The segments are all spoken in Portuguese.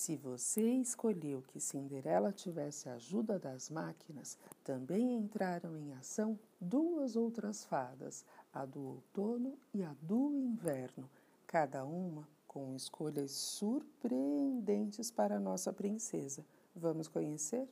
Se você escolheu que Cinderela tivesse a ajuda das máquinas, também entraram em ação duas outras fadas, a do outono e a do inverno, cada uma com escolhas surpreendentes para a nossa princesa. Vamos conhecer?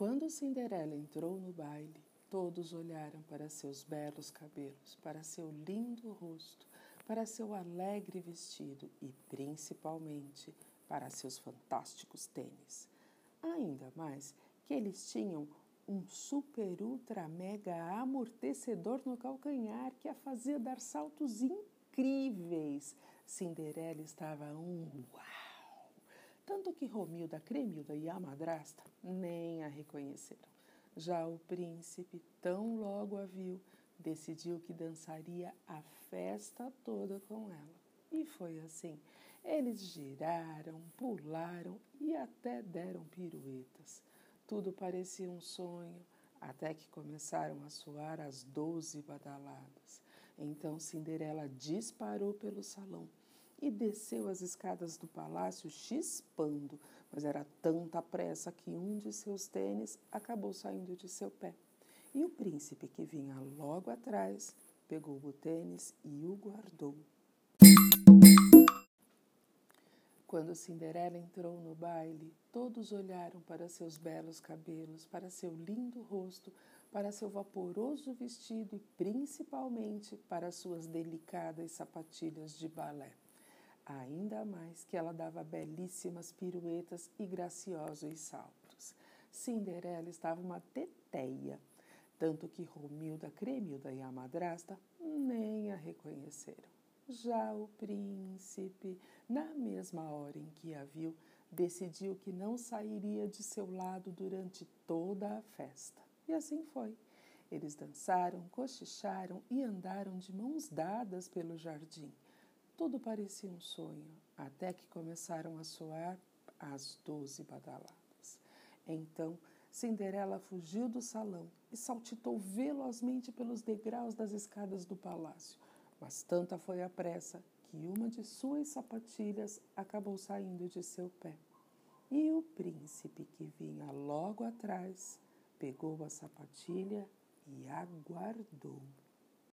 Quando Cinderela entrou no baile, todos olharam para seus belos cabelos, para seu lindo rosto, para seu alegre vestido e, principalmente, para seus fantásticos tênis. Ainda mais que eles tinham um super ultra mega amortecedor no calcanhar que a fazia dar saltos incríveis. Cinderela estava um uau! Tanto que Romilda, Cremilda e a madrasta nem a reconheceram. Já o príncipe, tão logo a viu, decidiu que dançaria a festa toda com ela. E foi assim. Eles giraram, pularam e até deram piruetas. Tudo parecia um sonho, até que começaram a soar as doze badaladas. Então Cinderela disparou pelo salão e desceu as escadas do palácio chispando, mas era tanta pressa que um de seus tênis acabou saindo de seu pé. E o príncipe, que vinha logo atrás, pegou o tênis e o guardou. Quando Cinderela entrou no baile, todos olharam para seus belos cabelos, para seu lindo rosto, para seu vaporoso vestido e principalmente para suas delicadas sapatilhas de balé ainda mais que ela dava belíssimas piruetas e graciosos saltos. Cinderela estava uma teteia, tanto que Romilda, Cremilda e a madrasta nem a reconheceram. Já o príncipe, na mesma hora em que a viu, decidiu que não sairia de seu lado durante toda a festa. E assim foi. Eles dançaram, cochicharam e andaram de mãos dadas pelo jardim. Tudo parecia um sonho, até que começaram a soar as doze badaladas. Então, Cinderela fugiu do salão e saltitou velozmente pelos degraus das escadas do palácio. Mas tanta foi a pressa que uma de suas sapatilhas acabou saindo de seu pé. E o príncipe, que vinha logo atrás, pegou a sapatilha e aguardou.